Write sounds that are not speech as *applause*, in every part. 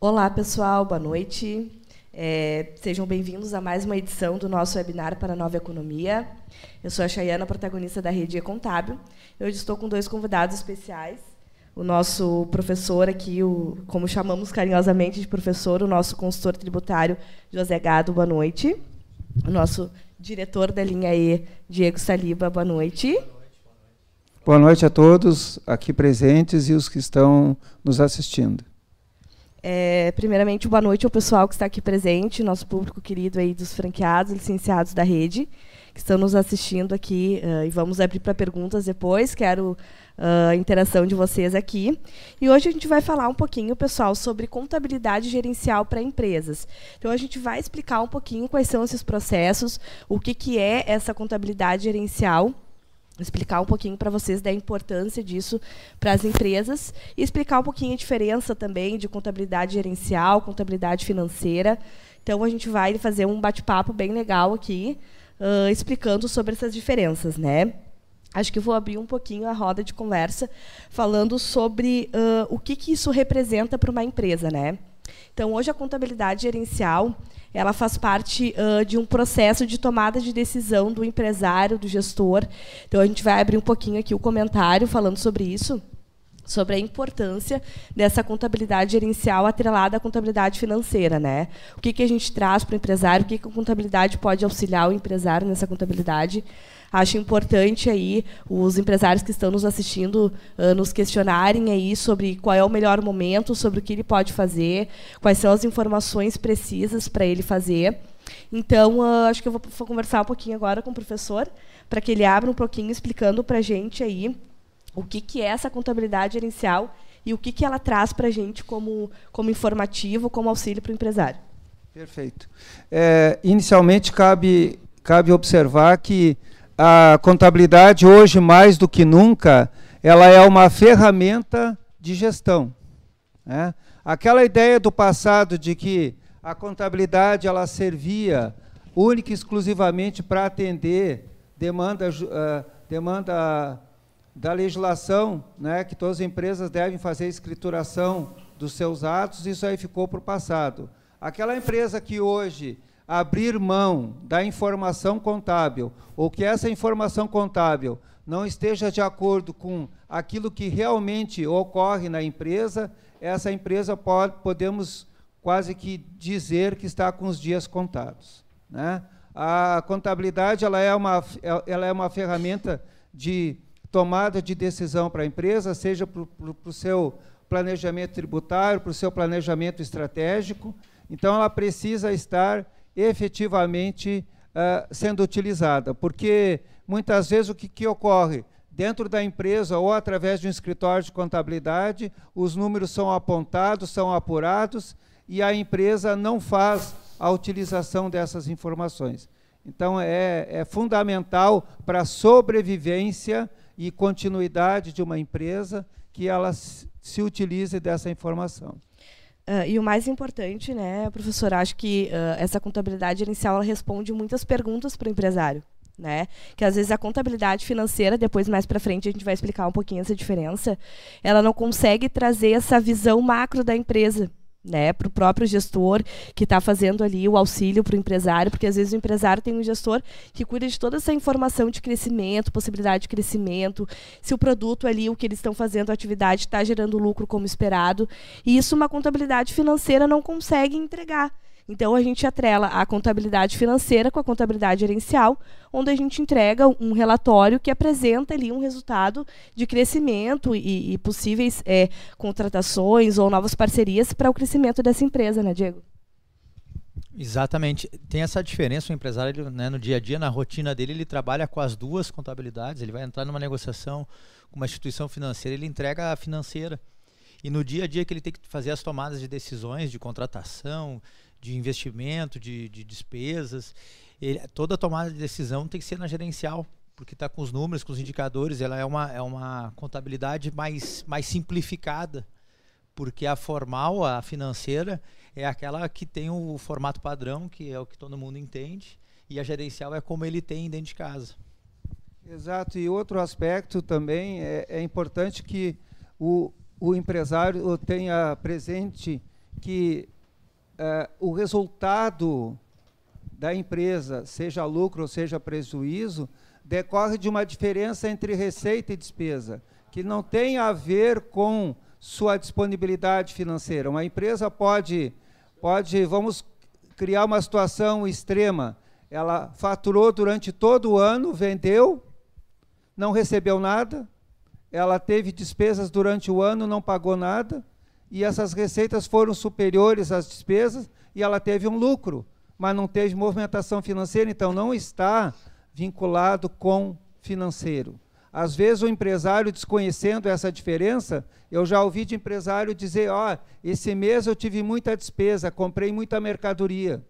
Olá, pessoal, boa noite. É, sejam bem-vindos a mais uma edição do nosso webinar para a Nova Economia. Eu sou a Chayana, protagonista da Rede Contábil. Hoje estou com dois convidados especiais. O nosso professor aqui, o, como chamamos carinhosamente de professor, o nosso consultor tributário, José Gado, boa noite. O nosso diretor da linha E, Diego Saliba, boa noite. Boa noite a todos aqui presentes e os que estão nos assistindo. É, primeiramente, boa noite ao pessoal que está aqui presente, nosso público querido aí dos franqueados, licenciados da rede, que estão nos assistindo aqui. Uh, e vamos abrir para perguntas depois. Quero uh, a interação de vocês aqui. E hoje a gente vai falar um pouquinho, pessoal, sobre contabilidade gerencial para empresas. Então, a gente vai explicar um pouquinho quais são esses processos, o que, que é essa contabilidade gerencial explicar um pouquinho para vocês da importância disso para as empresas e explicar um pouquinho a diferença também de contabilidade gerencial, contabilidade financeira. Então a gente vai fazer um bate-papo bem legal aqui, uh, explicando sobre essas diferenças, né? Acho que vou abrir um pouquinho a roda de conversa falando sobre uh, o que, que isso representa para uma empresa, né? Então hoje a contabilidade gerencial ela faz parte uh, de um processo de tomada de decisão do empresário, do gestor. Então, a gente vai abrir um pouquinho aqui o comentário falando sobre isso, sobre a importância dessa contabilidade gerencial atrelada à contabilidade financeira. Né? O que, que a gente traz para o empresário, o que, que a contabilidade pode auxiliar o empresário nessa contabilidade. Acho importante aí os empresários que estão nos assistindo uh, nos questionarem aí sobre qual é o melhor momento, sobre o que ele pode fazer, quais são as informações precisas para ele fazer. Então, uh, acho que eu vou, vou, conversar um pouquinho agora com o professor, para que ele abra um pouquinho explicando para a gente aí o que, que é essa contabilidade gerencial e o que, que ela traz para a gente como, como informativo, como auxílio para o empresário. Perfeito. É, inicialmente, cabe, cabe observar que a contabilidade hoje mais do que nunca ela é uma ferramenta de gestão. Né? Aquela ideia do passado de que a contabilidade ela servia única e exclusivamente para atender demanda, uh, demanda da legislação, né, que todas as empresas devem fazer escrituração dos seus atos, isso aí ficou para o passado. Aquela empresa que hoje abrir mão da informação contábil, ou que essa informação contábil não esteja de acordo com aquilo que realmente ocorre na empresa, essa empresa pode, podemos quase que dizer que está com os dias contados. Né? A contabilidade ela é, uma, ela é uma ferramenta de tomada de decisão para a empresa, seja para o seu planejamento tributário, para o seu planejamento estratégico. Então, ela precisa estar efetivamente uh, sendo utilizada. Porque muitas vezes o que, que ocorre? Dentro da empresa ou através de um escritório de contabilidade, os números são apontados, são apurados e a empresa não faz a utilização dessas informações. Então, é, é fundamental para a sobrevivência e continuidade de uma empresa que ela se utilize dessa informação. Uh, e o mais importante, né, professor, acho que uh, essa contabilidade inicial ela responde muitas perguntas para o empresário. Né? Que às vezes a contabilidade financeira, depois mais para frente a gente vai explicar um pouquinho essa diferença, ela não consegue trazer essa visão macro da empresa né, para o próprio gestor que está fazendo ali o auxílio para o empresário, porque às vezes o empresário tem um gestor que cuida de toda essa informação de crescimento, possibilidade de crescimento, se o produto ali, o que eles estão fazendo, a atividade está gerando lucro como esperado, e isso uma contabilidade financeira não consegue entregar. Então a gente atrela a contabilidade financeira com a contabilidade gerencial, onde a gente entrega um relatório que apresenta ali um resultado de crescimento e, e possíveis é, contratações ou novas parcerias para o crescimento dessa empresa, né, Diego? Exatamente. Tem essa diferença, o empresário, né, no dia a dia, na rotina dele, ele trabalha com as duas contabilidades, ele vai entrar numa negociação com uma instituição financeira, ele entrega a financeira. E no dia a dia que ele tem que fazer as tomadas de decisões de contratação, de investimento, de, de despesas. Ele, toda tomada de decisão tem que ser na gerencial, porque está com os números, com os indicadores. Ela é uma, é uma contabilidade mais, mais simplificada, porque a formal, a financeira, é aquela que tem o formato padrão, que é o que todo mundo entende, e a gerencial é como ele tem dentro de casa. Exato, e outro aspecto também é, é importante que o, o empresário tenha presente que uh, o resultado da empresa, seja lucro ou seja prejuízo, decorre de uma diferença entre receita e despesa, que não tem a ver com sua disponibilidade financeira. Uma empresa pode, pode, vamos criar uma situação extrema. Ela faturou durante todo o ano, vendeu, não recebeu nada, ela teve despesas durante o ano, não pagou nada, e essas receitas foram superiores às despesas e ela teve um lucro, mas não teve movimentação financeira, então não está vinculado com financeiro. Às vezes o empresário desconhecendo essa diferença, eu já ouvi de empresário dizer, ó, oh, esse mês eu tive muita despesa, comprei muita mercadoria.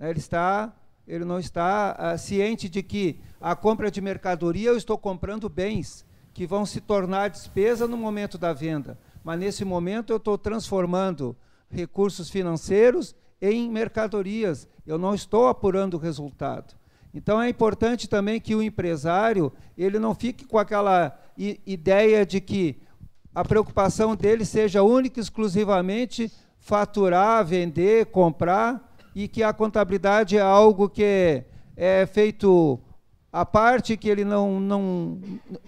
Ele está, ele não está ah, ciente de que a compra de mercadoria eu estou comprando bens que vão se tornar despesa no momento da venda, mas nesse momento eu estou transformando recursos financeiros em mercadorias. Eu não estou apurando o resultado. Então é importante também que o empresário ele não fique com aquela ideia de que a preocupação dele seja única e exclusivamente faturar, vender, comprar e que a contabilidade é algo que é feito a parte que ele não, não,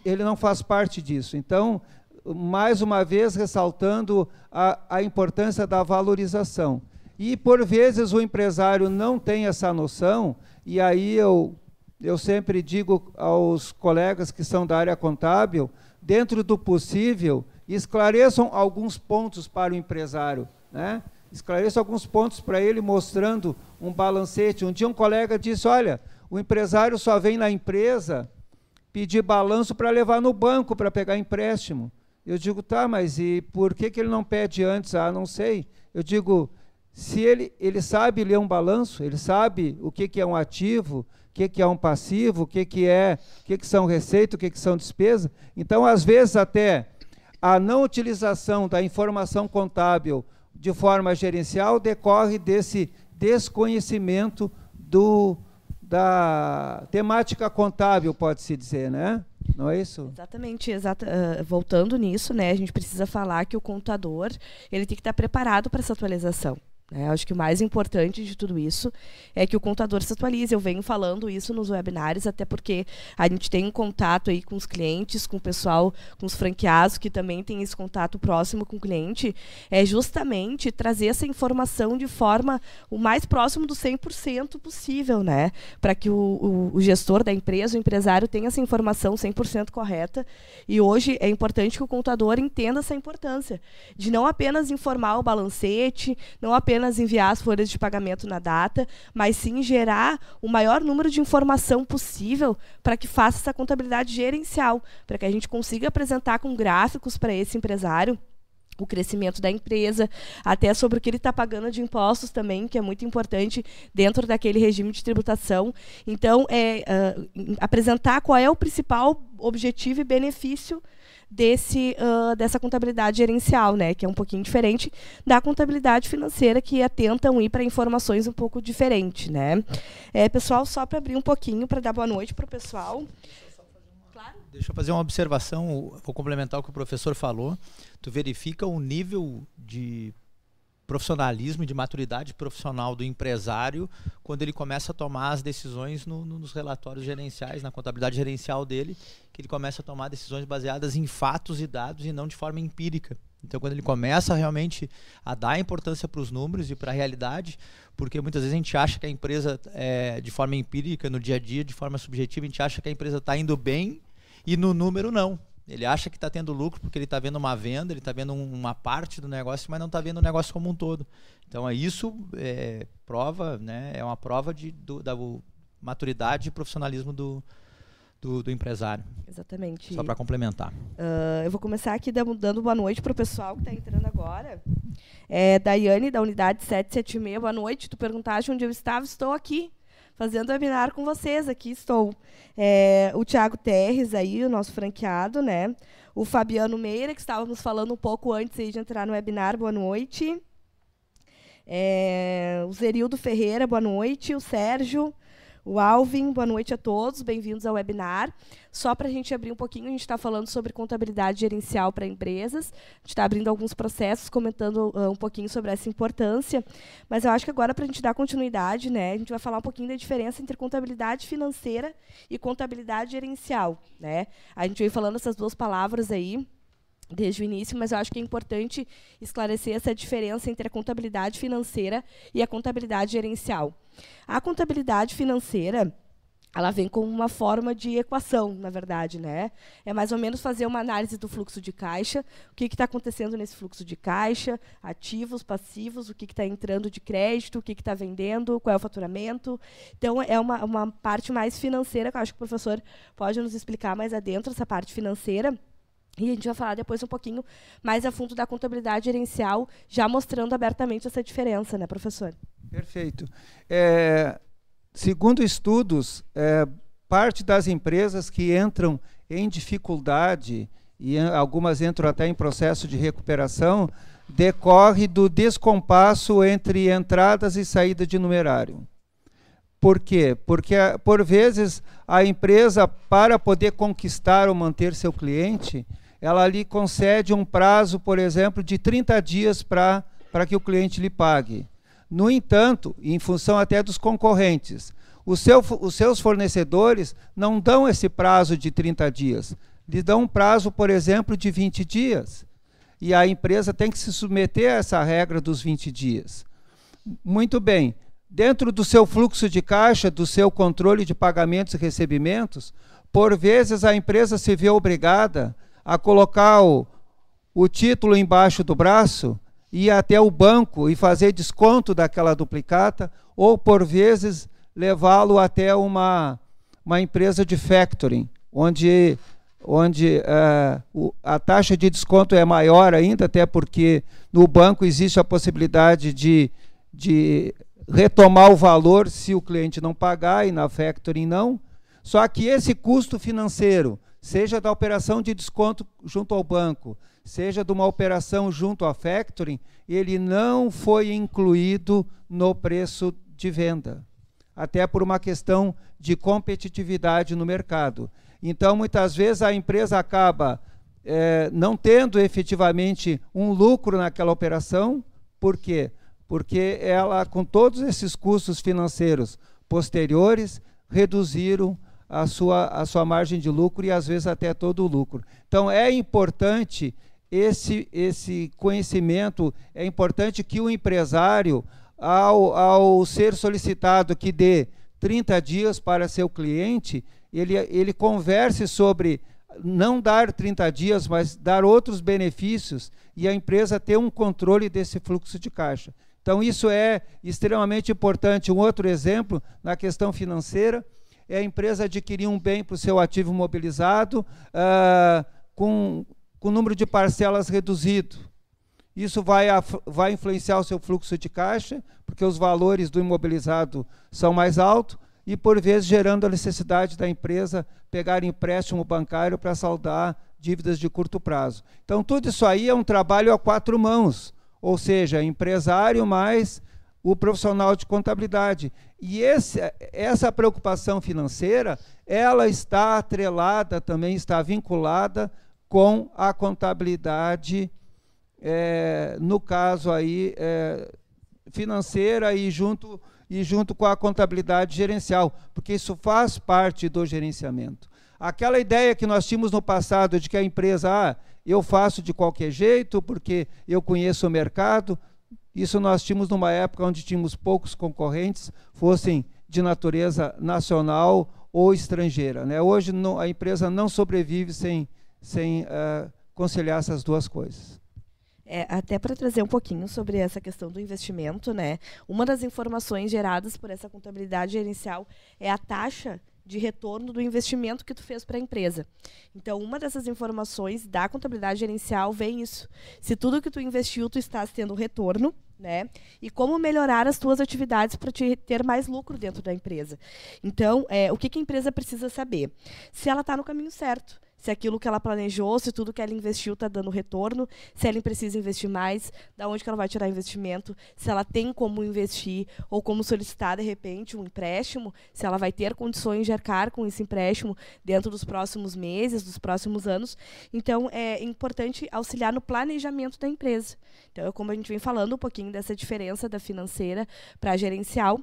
ele não faz parte disso. Então, mais uma vez ressaltando a, a importância da valorização. E, por vezes, o empresário não tem essa noção, e aí eu, eu sempre digo aos colegas que são da área contábil, dentro do possível, esclareçam alguns pontos para o empresário. Né? Esclareçam alguns pontos para ele, mostrando um balancete. Um dia um colega disse, olha, o empresário só vem na empresa pedir balanço para levar no banco para pegar empréstimo. Eu digo, tá, mas e por que, que ele não pede antes? Ah, não sei. Eu digo, se ele, ele sabe ler um balanço, ele sabe o que, que é um ativo, o que, que é um passivo, o que, que é, o que, que são receita, o que, que são despesa. Então, às vezes, até a não utilização da informação contábil de forma gerencial decorre desse desconhecimento do, da temática contábil, pode-se dizer, né? Não é isso? Exatamente, exata, uh, voltando nisso, né, a gente precisa falar que o contador ele tem que estar preparado para essa atualização. É, acho que o mais importante de tudo isso é que o contador se atualize. Eu venho falando isso nos webinários, até porque a gente tem um contato aí com os clientes, com o pessoal, com os franqueados, que também tem esse contato próximo com o cliente, é justamente trazer essa informação de forma o mais próximo do 100% possível, né? Para que o, o, o, gestor da empresa, o empresário, tenha essa informação 100% correta. E hoje é importante que o contador entenda essa importância de não apenas informar o balancete, não apenas apenas enviar as folhas de pagamento na data, mas sim gerar o maior número de informação possível para que faça essa contabilidade gerencial, para que a gente consiga apresentar com gráficos para esse empresário o crescimento da empresa, até sobre o que ele está pagando de impostos também, que é muito importante dentro daquele regime de tributação. Então, é, uh, apresentar qual é o principal objetivo e benefício desse, uh, dessa contabilidade gerencial, né, que é um pouquinho diferente da contabilidade financeira, que atentam ir para informações um pouco diferentes. Né. É, pessoal, só para abrir um pouquinho, para dar boa noite para o pessoal. Deixa eu fazer uma observação, vou complementar o que o professor falou. Tu verifica o nível de profissionalismo e de maturidade profissional do empresário quando ele começa a tomar as decisões no, no, nos relatórios gerenciais, na contabilidade gerencial dele, que ele começa a tomar decisões baseadas em fatos e dados e não de forma empírica. Então, quando ele começa realmente a dar importância para os números e para a realidade, porque muitas vezes a gente acha que a empresa, é, de forma empírica, no dia a dia, de forma subjetiva, a gente acha que a empresa está indo bem e no número não. Ele acha que está tendo lucro porque ele está vendo uma venda, ele está vendo uma parte do negócio, mas não está vendo o negócio como um todo. Então, é isso é prova, né, é uma prova de, do, da maturidade e profissionalismo do, do, do, empresário. Exatamente. Só para complementar. Uh, eu vou começar aqui dando boa noite para o pessoal que está entrando agora. É, Daiane, da unidade 776, boa noite. Tu perguntaste onde eu estava, estou aqui fazendo webinar com vocês. Aqui estou. É, o Tiago Terres, aí, o nosso franqueado, né? O Fabiano Meira, que estávamos falando um pouco antes de entrar no webinar, boa noite. É, o Zerildo Ferreira, boa noite. O Sérgio, o Alvin. Boa noite a todos, bem-vindos ao webinar. Só para a gente abrir um pouquinho, a gente está falando sobre contabilidade gerencial para empresas. A gente está abrindo alguns processos, comentando uh, um pouquinho sobre essa importância. Mas eu acho que agora, para a gente dar continuidade, né, a gente vai falar um pouquinho da diferença entre contabilidade financeira e contabilidade gerencial. Né? A gente veio falando essas duas palavras aí desde o início, mas eu acho que é importante esclarecer essa diferença entre a contabilidade financeira e a contabilidade gerencial. A contabilidade financeira ela vem como uma forma de equação, na verdade, né? É mais ou menos fazer uma análise do fluxo de caixa, o que está acontecendo nesse fluxo de caixa, ativos, passivos, o que está entrando de crédito, o que está vendendo, qual é o faturamento. Então, é uma, uma parte mais financeira, que eu acho que o professor pode nos explicar mais adentro, essa parte financeira. E a gente vai falar depois um pouquinho mais a fundo da contabilidade gerencial, já mostrando abertamente essa diferença, né, professor? Perfeito. É, segundo estudos, é, parte das empresas que entram em dificuldade, e algumas entram até em processo de recuperação, decorre do descompasso entre entradas e saída de numerário. Por quê? Porque, por vezes, a empresa, para poder conquistar ou manter seu cliente, ela lhe concede um prazo, por exemplo, de 30 dias para que o cliente lhe pague. No entanto, em função até dos concorrentes, seu, os seus fornecedores não dão esse prazo de 30 dias. Lhe dão um prazo, por exemplo, de 20 dias. E a empresa tem que se submeter a essa regra dos 20 dias. Muito bem. Dentro do seu fluxo de caixa, do seu controle de pagamentos e recebimentos, por vezes a empresa se vê obrigada a colocar o, o título embaixo do braço, ir até o banco e fazer desconto daquela duplicata, ou por vezes levá-lo até uma, uma empresa de factoring, onde, onde uh, o, a taxa de desconto é maior ainda, até porque no banco existe a possibilidade de, de retomar o valor se o cliente não pagar e na factoring não. Só que esse custo financeiro seja da operação de desconto junto ao banco, seja de uma operação junto à factoring, ele não foi incluído no preço de venda, até por uma questão de competitividade no mercado. Então, muitas vezes a empresa acaba é, não tendo efetivamente um lucro naquela operação, por quê? Porque ela, com todos esses custos financeiros posteriores, reduziram a sua, a sua margem de lucro e às vezes até todo o lucro. Então é importante esse, esse conhecimento, é importante que o empresário, ao, ao ser solicitado que dê 30 dias para seu cliente, ele, ele converse sobre não dar 30 dias, mas dar outros benefícios e a empresa ter um controle desse fluxo de caixa. Então, isso é extremamente importante. Um outro exemplo na questão financeira é a empresa adquirir um bem para o seu ativo mobilizado uh, com, com número de parcelas reduzido. Isso vai, vai influenciar o seu fluxo de caixa, porque os valores do imobilizado são mais altos, e por vezes gerando a necessidade da empresa pegar empréstimo bancário para saldar dívidas de curto prazo. Então, tudo isso aí é um trabalho a quatro mãos, ou seja, empresário mais o profissional de contabilidade. E esse, essa preocupação financeira, ela está atrelada, também está vinculada com a contabilidade, é, no caso aí, é, financeira e junto, e junto com a contabilidade gerencial, porque isso faz parte do gerenciamento. Aquela ideia que nós tínhamos no passado de que a empresa, ah, eu faço de qualquer jeito porque eu conheço o mercado, isso nós tínhamos numa época onde tínhamos poucos concorrentes, fossem de natureza nacional ou estrangeira. Né? Hoje a empresa não sobrevive sem, sem uh, conciliar essas duas coisas. É, até para trazer um pouquinho sobre essa questão do investimento, né? Uma das informações geradas por essa contabilidade gerencial é a taxa de retorno do investimento que tu fez para a empresa. Então, uma dessas informações da contabilidade gerencial vem isso. Se tudo que tu investiu, tu estás tendo retorno, né? E como melhorar as tuas atividades para te ter mais lucro dentro da empresa. Então, é, o que, que a empresa precisa saber? Se ela está no caminho certo se aquilo que ela planejou, se tudo que ela investiu está dando retorno, se ela precisa investir mais, da onde que ela vai tirar investimento, se ela tem como investir ou como solicitar de repente um empréstimo, se ela vai ter condições de arcar com esse empréstimo dentro dos próximos meses, dos próximos anos. Então é importante auxiliar no planejamento da empresa. Então, é como a gente vem falando um pouquinho dessa diferença da financeira para a gerencial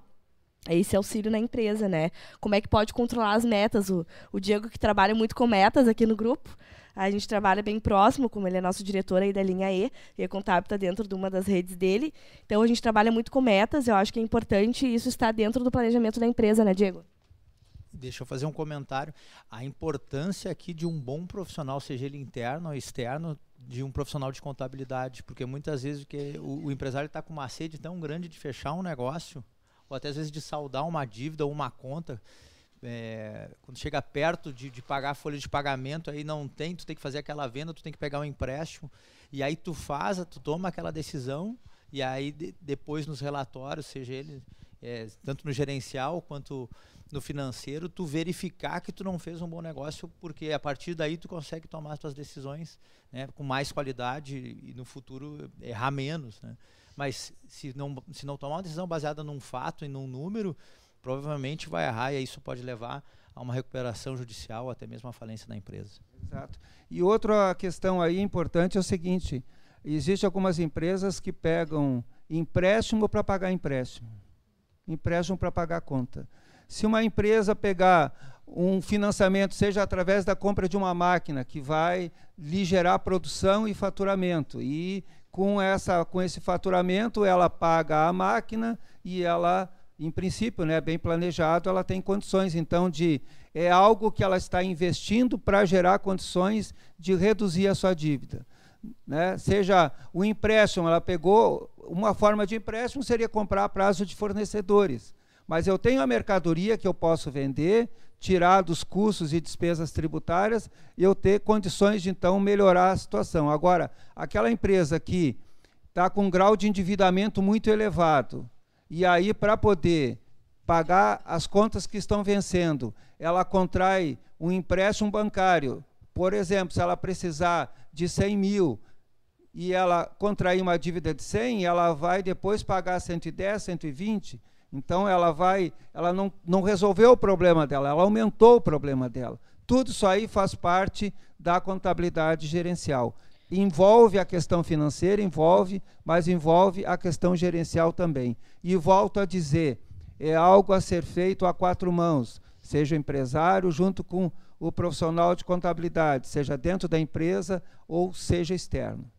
esse auxílio na empresa, né? Como é que pode controlar as metas? O, o Diego, que trabalha muito com metas aqui no grupo, a gente trabalha bem próximo, como ele é nosso diretor aí da linha E, e a Contábil está dentro de uma das redes dele. Então, a gente trabalha muito com metas, eu acho que é importante isso estar dentro do planejamento da empresa, né, Diego? Deixa eu fazer um comentário. A importância aqui de um bom profissional, seja ele interno ou externo, de um profissional de contabilidade, porque muitas vezes que o, o empresário está com uma sede tão grande de fechar um negócio, ou até às vezes de saldar uma dívida ou uma conta. É, quando chega perto de, de, pagar a folha de pagamento, aí não tem, tu tem que fazer aquela venda, tu tem que pegar um empréstimo, e aí tu faz, tu toma aquela decisão, e aí de, depois nos relatórios, seja ele é, tanto no gerencial quanto no financeiro, tu verificar que tu não fez um bom negócio, porque a partir daí tu consegue tomar as tuas decisões né, com mais qualidade e no futuro errar menos. Né? Mas se não, se não tomar uma decisão baseada num fato e num número, provavelmente vai errar e isso pode levar a uma recuperação judicial, até mesmo a falência da empresa. Exato. E outra questão aí importante é o seguinte: existem algumas empresas que pegam empréstimo para pagar empréstimo, empréstimo para pagar conta. Se uma empresa pegar um financiamento, seja através da compra de uma máquina que vai lhe gerar produção e faturamento, e com, essa, com esse faturamento ela paga a máquina e ela, em princípio, né, bem planejado, ela tem condições então de é algo que ela está investindo para gerar condições de reduzir a sua dívida. Né? Seja o empréstimo, ela pegou uma forma de empréstimo seria comprar a prazo de fornecedores. Mas eu tenho a mercadoria que eu posso vender, tirar dos custos e despesas tributárias e eu ter condições de então melhorar a situação. Agora, aquela empresa que está com um grau de endividamento muito elevado e aí para poder pagar as contas que estão vencendo, ela contrai um empréstimo bancário. Por exemplo, se ela precisar de 100 mil e ela contrair uma dívida de 100, ela vai depois pagar 110, 120 então ela vai, ela não, não resolveu o problema dela, ela aumentou o problema dela. Tudo isso aí faz parte da contabilidade gerencial. Envolve a questão financeira, envolve, mas envolve a questão gerencial também. E volto a dizer, é algo a ser feito a quatro mãos, seja o empresário junto com o profissional de contabilidade, seja dentro da empresa ou seja externo.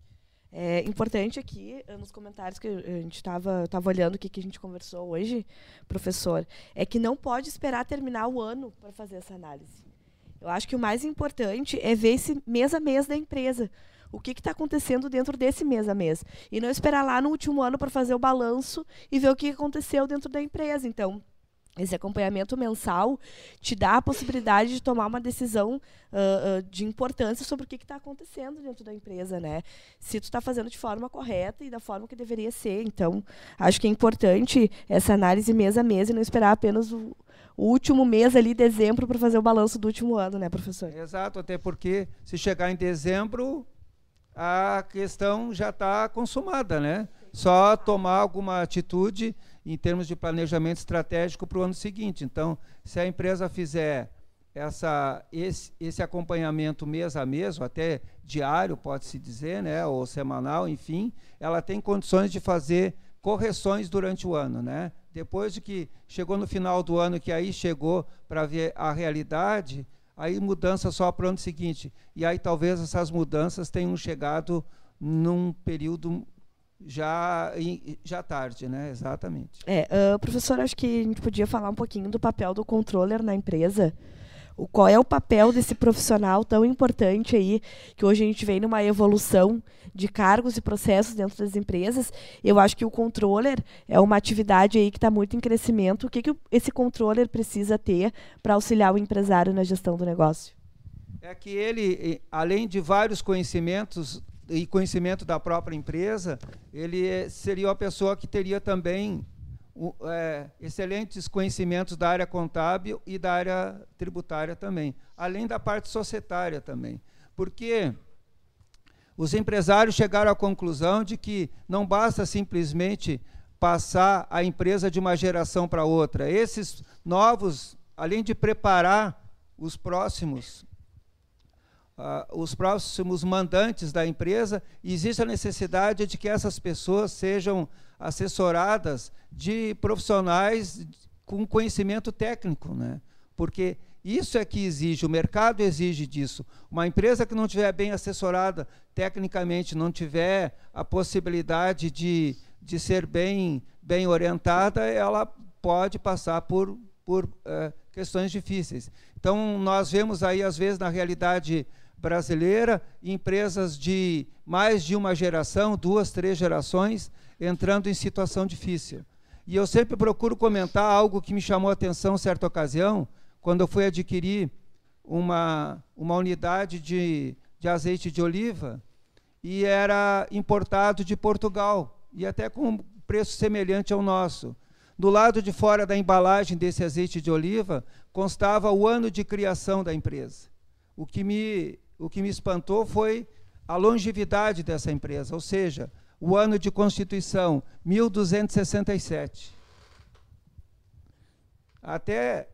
É importante aqui, eh, nos comentários que a gente estava tava olhando o que, que a gente conversou hoje, professor, é que não pode esperar terminar o ano para fazer essa análise. Eu acho que o mais importante é ver esse mês a mês da empresa. O que está acontecendo dentro desse mês a mês. E não esperar lá no último ano para fazer o balanço e ver o que aconteceu dentro da empresa. Então, esse acompanhamento mensal te dá a possibilidade de tomar uma decisão uh, uh, de importância sobre o que está acontecendo dentro da empresa, né? Se tu está fazendo de forma correta e da forma que deveria ser. Então, acho que é importante essa análise mês a mês e não esperar apenas o, o último mês ali, dezembro, para fazer o balanço do último ano, né, professor? Exato, até porque se chegar em dezembro, a questão já está consumada, né? Só tomar alguma atitude em termos de planejamento estratégico para o ano seguinte. Então, se a empresa fizer essa, esse, esse acompanhamento mês a mês, ou até diário, pode-se dizer, né, ou semanal, enfim, ela tem condições de fazer correções durante o ano. Né? Depois de que chegou no final do ano, que aí chegou para ver a realidade, aí mudança só para o ano seguinte. E aí talvez essas mudanças tenham chegado num período já já tarde, né? Exatamente. É, uh, professor, acho que a gente podia falar um pouquinho do papel do controller na empresa. O, qual é o papel desse profissional tão importante aí, que hoje a gente vem numa evolução de cargos e processos dentro das empresas. Eu acho que o controller é uma atividade aí que está muito em crescimento. O que, que esse controller precisa ter para auxiliar o empresário na gestão do negócio? É que ele, além de vários conhecimentos e conhecimento da própria empresa, ele seria a pessoa que teria também é, excelentes conhecimentos da área contábil e da área tributária também, além da parte societária também. Porque os empresários chegaram à conclusão de que não basta simplesmente passar a empresa de uma geração para outra. Esses novos, além de preparar os próximos uh, os próximos mandantes da empresa, existe a necessidade de que essas pessoas sejam assessoradas de profissionais com conhecimento técnico, né? Porque isso é que exige, o mercado exige disso. Uma empresa que não estiver bem assessorada tecnicamente, não tiver a possibilidade de, de ser bem, bem orientada, ela pode passar por, por uh, questões difíceis. Então, nós vemos aí, às vezes, na realidade brasileira, empresas de mais de uma geração, duas, três gerações, entrando em situação difícil. E eu sempre procuro comentar algo que me chamou a atenção certa ocasião, quando eu fui adquirir uma, uma unidade de, de azeite de oliva, e era importado de Portugal, e até com preço semelhante ao nosso. Do lado de fora da embalagem desse azeite de oliva, constava o ano de criação da empresa. O que me o que me espantou foi a longevidade dessa empresa, ou seja, o ano de constituição, 1267. Até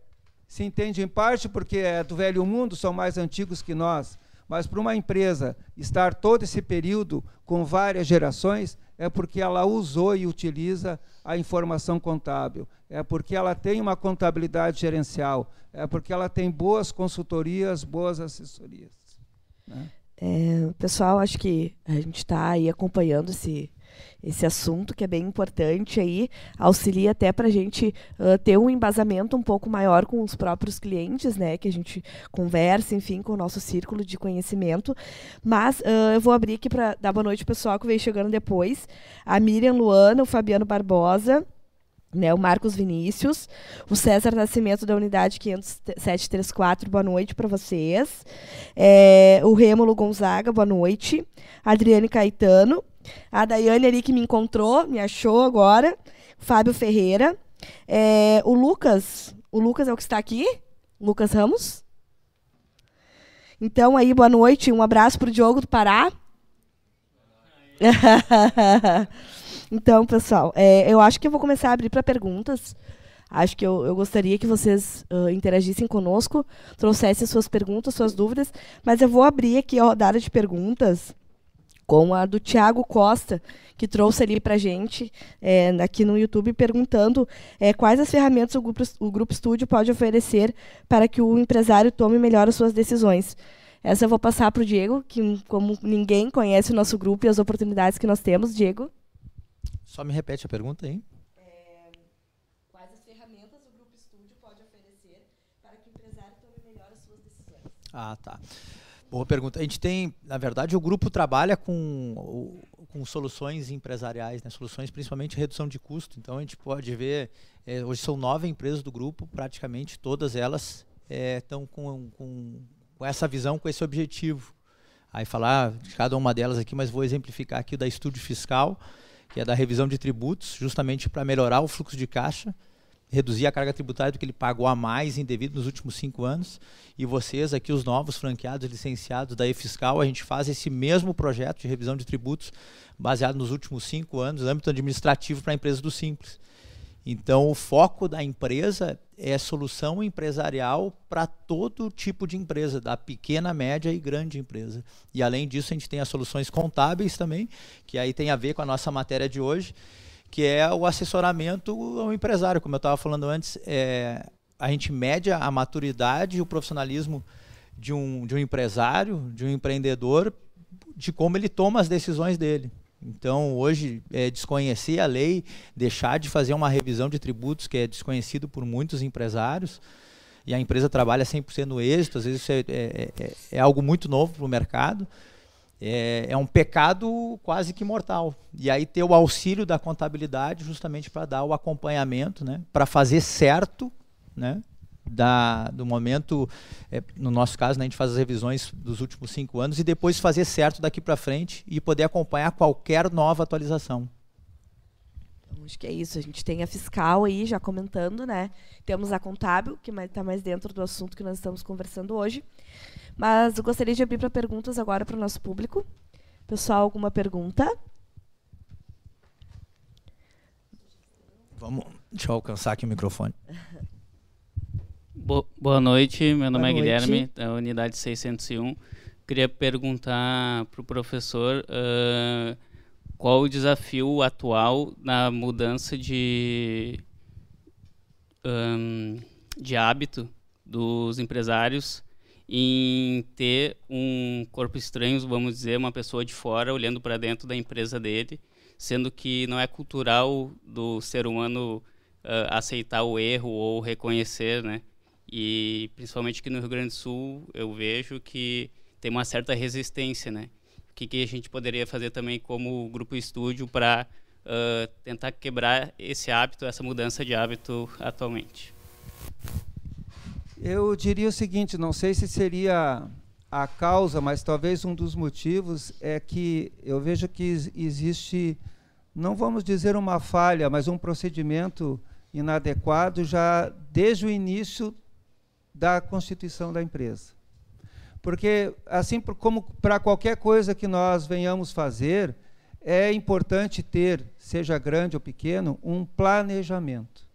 se entende em parte porque é do velho mundo, são mais antigos que nós, mas para uma empresa estar todo esse período com várias gerações, é porque ela usou e utiliza a informação contábil, é porque ela tem uma contabilidade gerencial, é porque ela tem boas consultorias, boas assessorias. É, pessoal, acho que a gente está aí acompanhando esse, esse assunto que é bem importante aí, auxilia até para a gente uh, ter um embasamento um pouco maior com os próprios clientes, né, que a gente conversa, enfim, com o nosso círculo de conhecimento. Mas uh, eu vou abrir aqui para dar boa noite pessoal que veio chegando depois, a Miriam Luana, o Fabiano Barbosa, né, o Marcos Vinícius, o César Nascimento da unidade 5734, boa noite para vocês. É, o Rêmulo Gonzaga, boa noite. Adriane Caetano. A Daiane ali que me encontrou, me achou agora. Fábio Ferreira. É, o Lucas, o Lucas é o que está aqui? Lucas Ramos. Então aí, boa noite, um abraço para o Diogo do Pará. *laughs* Então, pessoal, é, eu acho que eu vou começar a abrir para perguntas. Acho que eu, eu gostaria que vocês uh, interagissem conosco, trouxessem suas perguntas, suas dúvidas, mas eu vou abrir aqui a rodada de perguntas com a do Tiago Costa, que trouxe ali para a gente, é, aqui no YouTube, perguntando é, quais as ferramentas o Grupo, o Grupo Estúdio pode oferecer para que o empresário tome melhor as suas decisões. Essa eu vou passar para o Diego, que como ninguém conhece o nosso grupo e as oportunidades que nós temos. Diego. Só me repete a pergunta aí. É, quais as ferramentas o Grupo Estúdio pode oferecer para que o empresário tome melhor as suas decisões? Ah, tá. Boa pergunta. A gente tem, na verdade, o grupo trabalha com, com soluções empresariais, né? soluções principalmente redução de custo. Então a gente pode ver, é, hoje são nove empresas do grupo, praticamente todas elas estão é, com, com, com essa visão, com esse objetivo. Aí falar de cada uma delas aqui, mas vou exemplificar aqui o da Estúdio Fiscal que é da revisão de tributos, justamente para melhorar o fluxo de caixa, reduzir a carga tributária do que ele pagou a mais indevido nos últimos cinco anos. E vocês, aqui, os novos franqueados licenciados da E-Fiscal, a gente faz esse mesmo projeto de revisão de tributos baseado nos últimos cinco anos, âmbito administrativo para a empresa do Simples. Então, o foco da empresa é solução empresarial para todo tipo de empresa, da pequena, média e grande empresa. E além disso, a gente tem as soluções contábeis também, que aí tem a ver com a nossa matéria de hoje, que é o assessoramento ao empresário. Como eu estava falando antes, é, a gente mede a maturidade e o profissionalismo de um, de um empresário, de um empreendedor, de como ele toma as decisões dele. Então, hoje, é desconhecer a lei, deixar de fazer uma revisão de tributos que é desconhecido por muitos empresários, e a empresa trabalha 100% no êxito, às vezes isso é, é, é, é algo muito novo para o mercado, é, é, um pecado quase que mortal. E aí ter o auxílio da contabilidade justamente para dar o acompanhamento, né, para fazer certo, né, da, do momento, é, no nosso caso, né, a gente faz as revisões dos últimos cinco anos e depois fazer certo daqui para frente e poder acompanhar qualquer nova atualização. Então, acho que é isso. A gente tem a fiscal aí já comentando, né? Temos a contábil, que está mais dentro do assunto que nós estamos conversando hoje. Mas eu gostaria de abrir para perguntas agora para o nosso público. Pessoal, alguma pergunta? Vamos, deixa eu alcançar aqui o microfone. *laughs* Boa noite, meu nome Boa é noite. Guilherme, da unidade 601. Queria perguntar para o professor uh, qual o desafio atual na mudança de, um, de hábito dos empresários em ter um corpo estranho, vamos dizer, uma pessoa de fora olhando para dentro da empresa dele, sendo que não é cultural do ser humano uh, aceitar o erro ou reconhecer, né? E principalmente aqui no Rio Grande do Sul, eu vejo que tem uma certa resistência, né? O que, que a gente poderia fazer também como grupo estúdio para uh, tentar quebrar esse hábito, essa mudança de hábito atualmente? Eu diria o seguinte, não sei se seria a causa, mas talvez um dos motivos é que eu vejo que existe, não vamos dizer uma falha, mas um procedimento inadequado já desde o início da constituição da empresa. Porque, assim como para qualquer coisa que nós venhamos fazer, é importante ter, seja grande ou pequeno, um planejamento.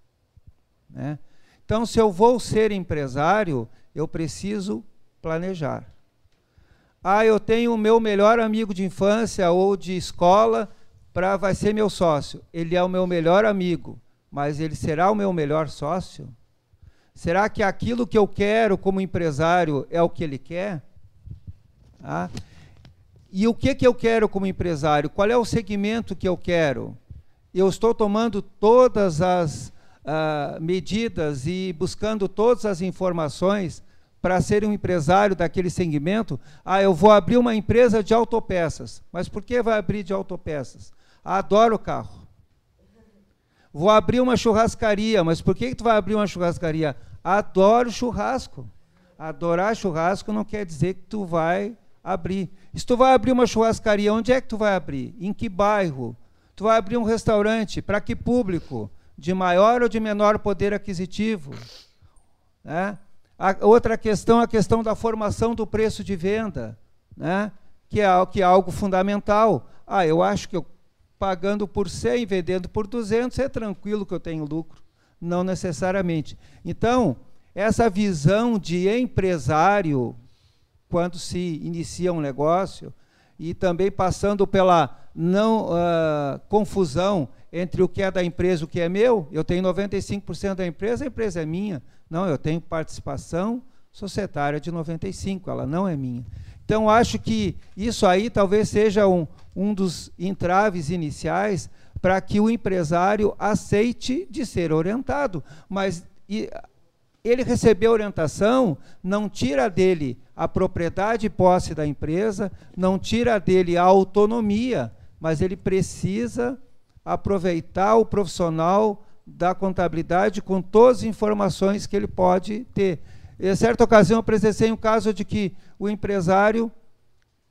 Né? Então, se eu vou ser empresário, eu preciso planejar. Ah, eu tenho o meu melhor amigo de infância ou de escola para vai ser meu sócio. Ele é o meu melhor amigo, mas ele será o meu melhor sócio? Será que aquilo que eu quero como empresário é o que ele quer? Ah. E o que, que eu quero como empresário? Qual é o segmento que eu quero? Eu estou tomando todas as uh, medidas e buscando todas as informações para ser um empresário daquele segmento, ah, eu vou abrir uma empresa de autopeças. Mas por que vai abrir de autopeças? Ah, adoro carro. Vou abrir uma churrascaria, mas por que, que tu vai abrir uma churrascaria? Adoro churrasco. Adorar churrasco não quer dizer que tu vai abrir. Se tu vai abrir uma churrascaria, onde é que tu vai abrir? Em que bairro? Tu vai abrir um restaurante, para que público? de maior ou de menor poder aquisitivo. Né? A outra questão é a questão da formação do preço de venda, né? que, é, que é algo fundamental. Ah, eu acho que eu pagando por 100, vendendo por 200, é tranquilo que eu tenho lucro. Não necessariamente. Então, essa visão de empresário, quando se inicia um negócio, e também passando pela não uh, confusão entre o que é da empresa e o que é meu. Eu tenho 95% da empresa, a empresa é minha. Não, eu tenho participação societária de 95%, ela não é minha. Então, acho que isso aí talvez seja um, um dos entraves iniciais para que o empresário aceite de ser orientado. Mas e, ele receber orientação não tira dele a propriedade e posse da empresa, não tira dele a autonomia, mas ele precisa aproveitar o profissional da contabilidade com todas as informações que ele pode ter. Em certa ocasião, eu presenciei um caso de que o empresário,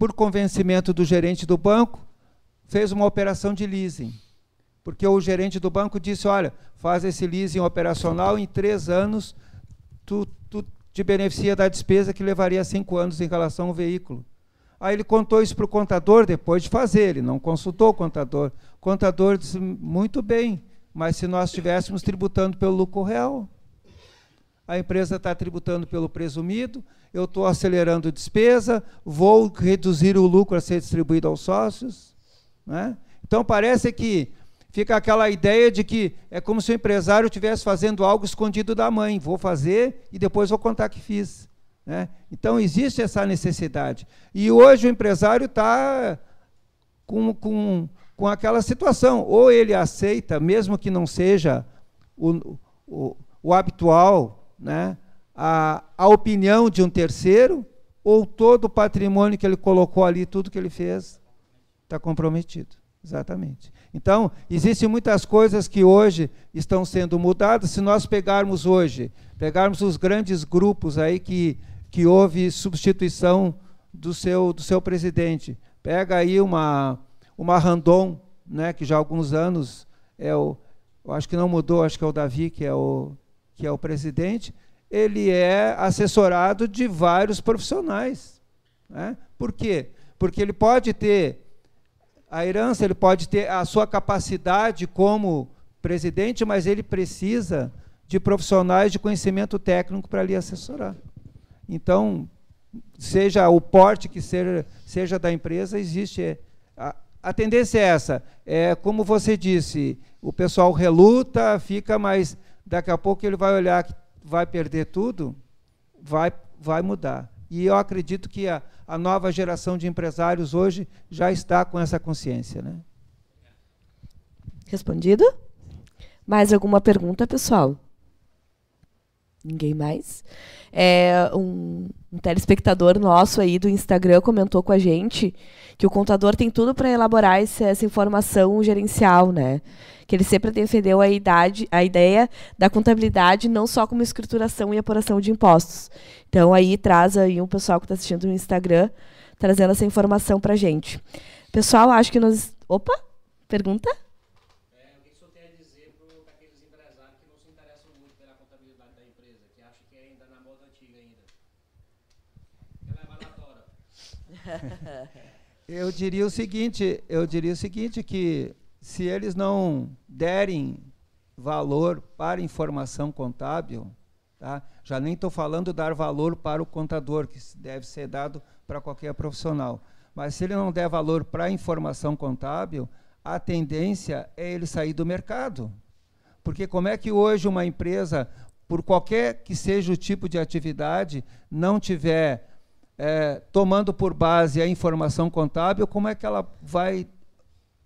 por convencimento do gerente do banco, fez uma operação de leasing. Porque o gerente do banco disse: Olha, faz esse leasing operacional, em três anos tu, tu te beneficia da despesa que levaria cinco anos em relação ao veículo. Aí ele contou isso para o contador depois de fazer, ele não consultou o contador. O contador disse: muito bem, mas se nós estivéssemos tributando pelo lucro real, a empresa está tributando pelo presumido, eu estou acelerando despesa, vou reduzir o lucro a ser distribuído aos sócios. Né? Então parece que fica aquela ideia de que é como se o empresário estivesse fazendo algo escondido da mãe. Vou fazer e depois vou contar que fiz. Né? Então, existe essa necessidade. E hoje o empresário está com, com, com aquela situação. Ou ele aceita, mesmo que não seja o, o, o habitual, né? a, a opinião de um terceiro, ou todo o patrimônio que ele colocou ali, tudo que ele fez, está comprometido. Exatamente. Então, existem muitas coisas que hoje estão sendo mudadas. Se nós pegarmos hoje, pegarmos os grandes grupos aí que que houve substituição do seu, do seu presidente. Pega aí uma, uma Randon, né, que já há alguns anos é o, eu acho que não mudou, acho que é o Davi que é o, que é o presidente, ele é assessorado de vários profissionais. Né? Por quê? Porque ele pode ter a herança, ele pode ter a sua capacidade como presidente, mas ele precisa de profissionais de conhecimento técnico para lhe assessorar. Então, seja o porte que seja, seja da empresa, existe. A, a tendência é essa. É como você disse, o pessoal reluta, fica, mas daqui a pouco ele vai olhar que vai perder tudo, vai, vai mudar. E eu acredito que a, a nova geração de empresários hoje já está com essa consciência. Né? Respondido? Mais alguma pergunta, pessoal? Ninguém mais? É, um, um telespectador nosso aí do Instagram comentou com a gente que o contador tem tudo para elaborar essa, essa, informação gerencial, né? Que ele sempre defendeu a, idade, a ideia da contabilidade não só como escrituração e apuração de impostos. Então aí traz aí um pessoal que está assistindo no Instagram trazendo essa informação para gente. Pessoal, acho que nós. Opa! Pergunta? *laughs* eu diria o seguinte, eu diria o seguinte que se eles não derem valor para informação contábil, tá? já nem estou falando dar valor para o contador, que deve ser dado para qualquer profissional, mas se ele não der valor para a informação contábil, a tendência é ele sair do mercado. Porque como é que hoje uma empresa, por qualquer que seja o tipo de atividade, não tiver é, tomando por base a informação contábil, como é que ela vai,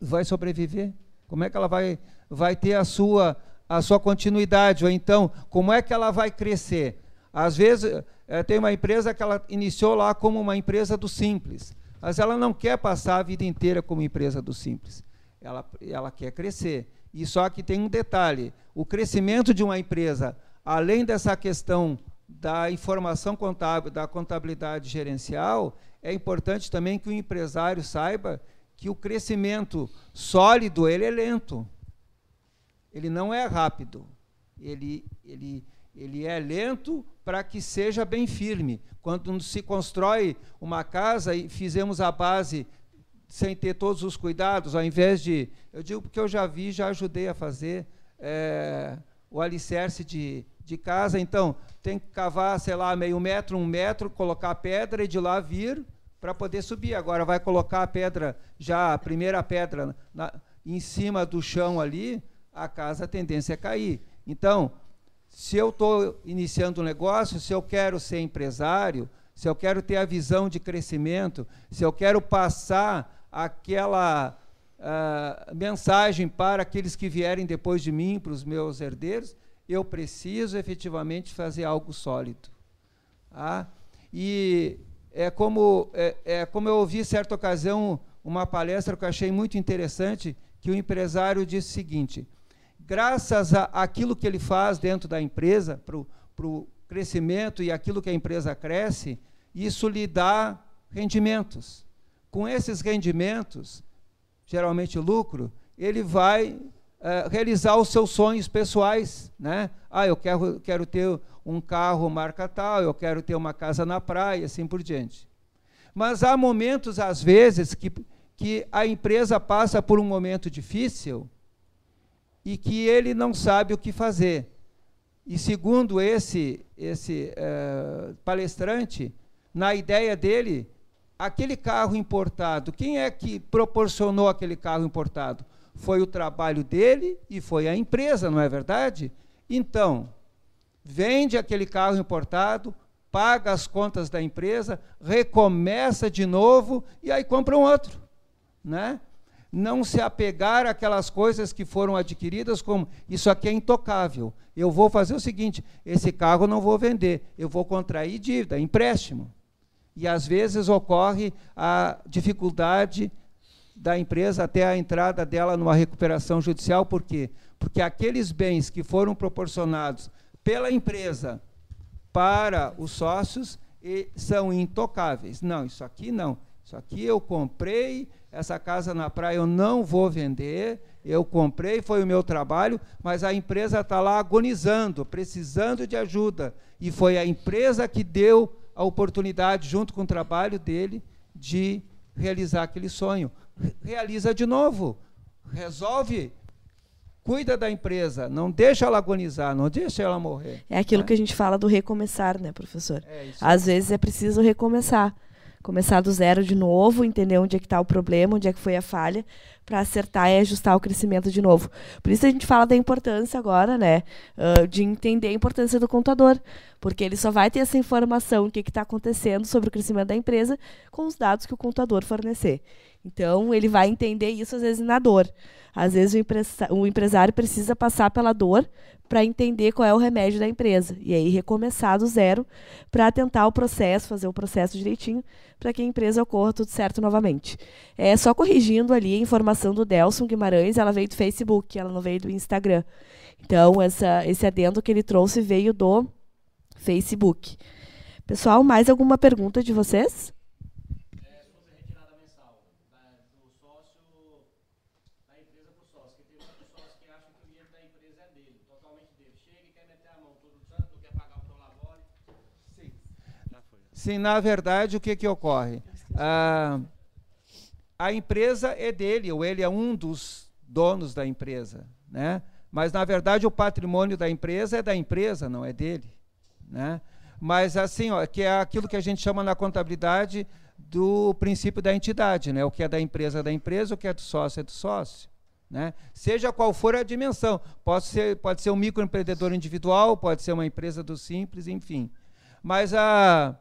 vai sobreviver? Como é que ela vai, vai ter a sua, a sua continuidade? Ou então, como é que ela vai crescer? Às vezes, é, tem uma empresa que ela iniciou lá como uma empresa do simples, mas ela não quer passar a vida inteira como empresa do simples. Ela, ela quer crescer. E só que tem um detalhe: o crescimento de uma empresa, além dessa questão da informação contábil, da contabilidade gerencial, é importante também que o empresário saiba que o crescimento sólido ele é lento. Ele não é rápido. Ele, ele, ele é lento para que seja bem firme. Quando se constrói uma casa e fizemos a base sem ter todos os cuidados, ao invés de. Eu digo porque eu já vi, já ajudei a fazer é, o alicerce de, de casa, então tem que cavar, sei lá, meio metro, um metro, colocar pedra e de lá vir para poder subir. Agora vai colocar a pedra, já a primeira pedra na, em cima do chão ali, a casa a tendência é cair. Então, se eu estou iniciando um negócio, se eu quero ser empresário, se eu quero ter a visão de crescimento, se eu quero passar aquela uh, mensagem para aqueles que vierem depois de mim, para os meus herdeiros, eu preciso efetivamente fazer algo sólido. Ah, e é como, é, é como eu ouvi certa ocasião uma palestra que eu achei muito interessante, que o empresário disse o seguinte, graças a aquilo que ele faz dentro da empresa, para o crescimento e aquilo que a empresa cresce, isso lhe dá rendimentos. Com esses rendimentos, geralmente lucro, ele vai uh, realizar os seus sonhos pessoais, né? Ah, eu quero, quero ter um carro marca tal, eu quero ter uma casa na praia, assim por diante. Mas há momentos, às vezes, que, que a empresa passa por um momento difícil e que ele não sabe o que fazer. E segundo esse, esse uh, palestrante, na ideia dele, aquele carro importado, quem é que proporcionou aquele carro importado? Foi o trabalho dele e foi a empresa, não é verdade? Então, vende aquele carro importado, paga as contas da empresa, recomeça de novo e aí compra um outro, né? Não se apegar àquelas coisas que foram adquiridas como isso aqui é intocável. Eu vou fazer o seguinte: esse carro não vou vender, eu vou contrair dívida, empréstimo. E às vezes ocorre a dificuldade da empresa até a entrada dela numa recuperação judicial, por quê? Porque aqueles bens que foram proporcionados pela empresa para os sócios são intocáveis. Não, isso aqui não. Isso aqui eu comprei, essa casa na praia eu não vou vender, eu comprei, foi o meu trabalho, mas a empresa está lá agonizando, precisando de ajuda. E foi a empresa que deu a oportunidade, junto com o trabalho dele, de realizar aquele sonho. Realiza de novo, resolve cuida da empresa, não deixa ela agonizar, não deixa ela morrer. É aquilo né? que a gente fala do recomeçar, né, professor? É Às vezes é preciso recomeçar. Começar do zero de novo, entender onde é que está o problema, onde é que foi a falha, para acertar e ajustar o crescimento de novo. Por isso a gente fala da importância agora, né, de entender a importância do contador, porque ele só vai ter essa informação, o que está acontecendo sobre o crescimento da empresa, com os dados que o contador fornecer. Então, ele vai entender isso, às vezes, na dor. Às vezes, o, o empresário precisa passar pela dor para entender qual é o remédio da empresa. E aí recomeçar do zero para tentar o processo, fazer o processo direitinho, para que a empresa ocorra tudo certo novamente. É só corrigindo ali a informação do Delson Guimarães, ela veio do Facebook, ela não veio do Instagram. Então, essa, esse adendo que ele trouxe veio do Facebook. Pessoal, mais alguma pergunta de vocês? Sim, na verdade, o que, que ocorre? Ah, a empresa é dele, ou ele é um dos donos da empresa, né? Mas, na verdade, o patrimônio da empresa é da empresa, não é dele. Né? Mas, assim, ó, que é aquilo que a gente chama na contabilidade do princípio da entidade, né? o que é da empresa é da empresa, o que é do sócio é do sócio. Né? Seja qual for a dimensão, pode ser, pode ser um microempreendedor individual, pode ser uma empresa do simples, enfim. Mas a,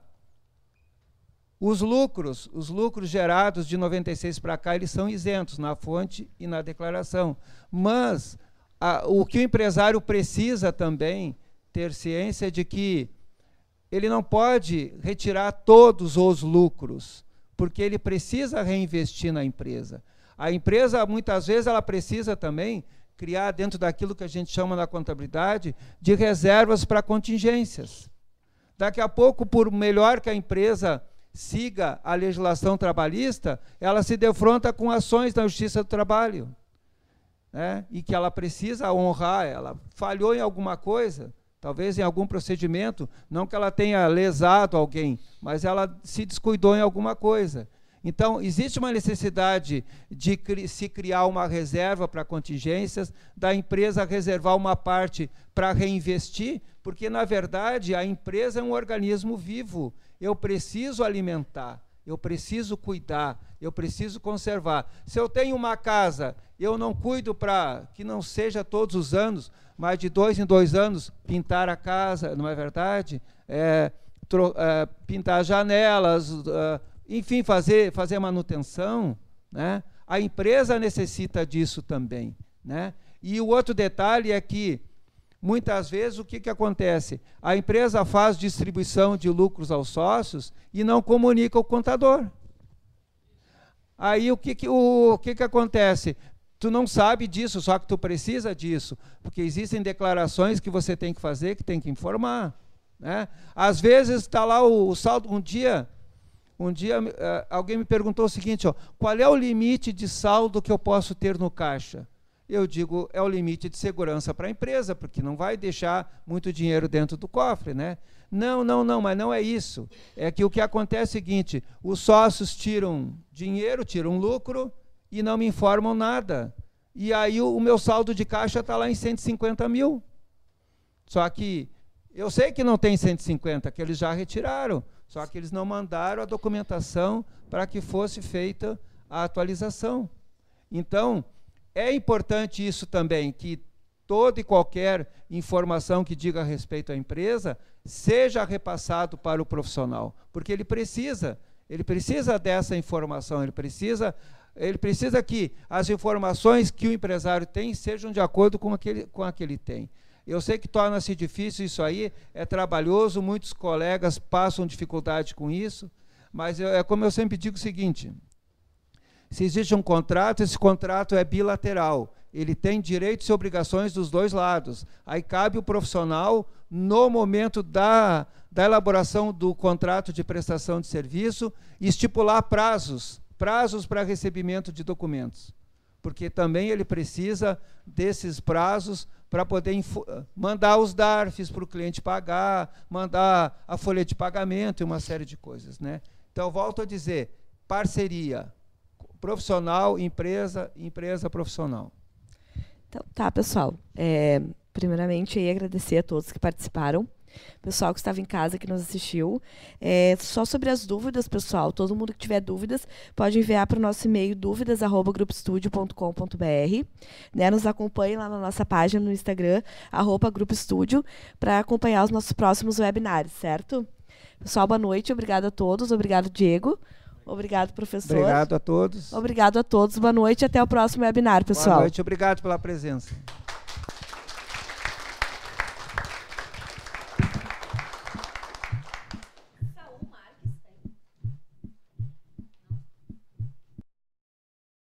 os lucros, os lucros gerados de 96 para cá, eles são isentos na fonte e na declaração. Mas a, o que o empresário precisa também ter ciência de que ele não pode retirar todos os lucros, porque ele precisa reinvestir na empresa. A empresa, muitas vezes, ela precisa também criar, dentro daquilo que a gente chama na contabilidade, de reservas para contingências. Daqui a pouco, por melhor que a empresa siga a legislação trabalhista, ela se defronta com ações da Justiça do Trabalho. Né? E que ela precisa honrar, ela falhou em alguma coisa, talvez em algum procedimento, não que ela tenha lesado alguém, mas ela se descuidou em alguma coisa. Então, existe uma necessidade de se criar uma reserva para contingências, da empresa reservar uma parte para reinvestir, porque, na verdade, a empresa é um organismo vivo eu preciso alimentar, eu preciso cuidar, eu preciso conservar. Se eu tenho uma casa, eu não cuido para que não seja todos os anos, mas de dois em dois anos, pintar a casa, não é verdade? É, é, pintar janelas, uh, enfim, fazer, fazer manutenção. Né? A empresa necessita disso também. Né? E o outro detalhe é que Muitas vezes, o que, que acontece? A empresa faz distribuição de lucros aos sócios e não comunica o contador. Aí o que, que, o, o que, que acontece? Tu não sabe disso, só que tu precisa disso, porque existem declarações que você tem que fazer, que tem que informar. Né? Às vezes está lá o, o, saldo. Um dia, um dia uh, alguém me perguntou o seguinte: ó, qual é o limite de saldo que eu posso ter no caixa? Eu digo, é o limite de segurança para a empresa, porque não vai deixar muito dinheiro dentro do cofre, né? Não, não, não, mas não é isso. É que o que acontece é o seguinte: os sócios tiram dinheiro, tiram lucro e não me informam nada. E aí o, o meu saldo de caixa está lá em 150 mil. Só que eu sei que não tem 150, que eles já retiraram. Só que eles não mandaram a documentação para que fosse feita a atualização. Então, é importante isso também, que toda e qualquer informação que diga a respeito à empresa seja repassado para o profissional, porque ele precisa, ele precisa dessa informação, ele precisa ele precisa que as informações que o empresário tem sejam de acordo com aquele com aquele tem. Eu sei que torna-se difícil isso aí, é trabalhoso, muitos colegas passam dificuldade com isso, mas eu, é como eu sempre digo o seguinte: se existe um contrato, esse contrato é bilateral. Ele tem direitos e obrigações dos dois lados. Aí cabe o profissional, no momento da, da elaboração do contrato de prestação de serviço, estipular prazos prazos para recebimento de documentos. porque também ele precisa desses prazos para poder mandar os DARFs para o cliente pagar, mandar a folha de pagamento e uma série de coisas. Né? Então, volto a dizer, parceria, profissional, empresa, empresa, profissional. Então, tá, pessoal. É, primeiramente, aí, agradecer a todos que participaram pessoal que estava em casa que nos assistiu. É, só sobre as dúvidas, pessoal, todo mundo que tiver dúvidas pode enviar para o nosso e-mail dúvidas@grupostudio.com.br. Né, nos acompanhe lá na nossa página no Instagram @grupostudio para acompanhar os nossos próximos webinars, certo? Pessoal, boa noite, obrigado a todos, obrigado Diego. Obrigado, professor. Obrigado a todos. Obrigado a todos. Boa noite e até o próximo webinar, pessoal. Boa noite, obrigado pela presença.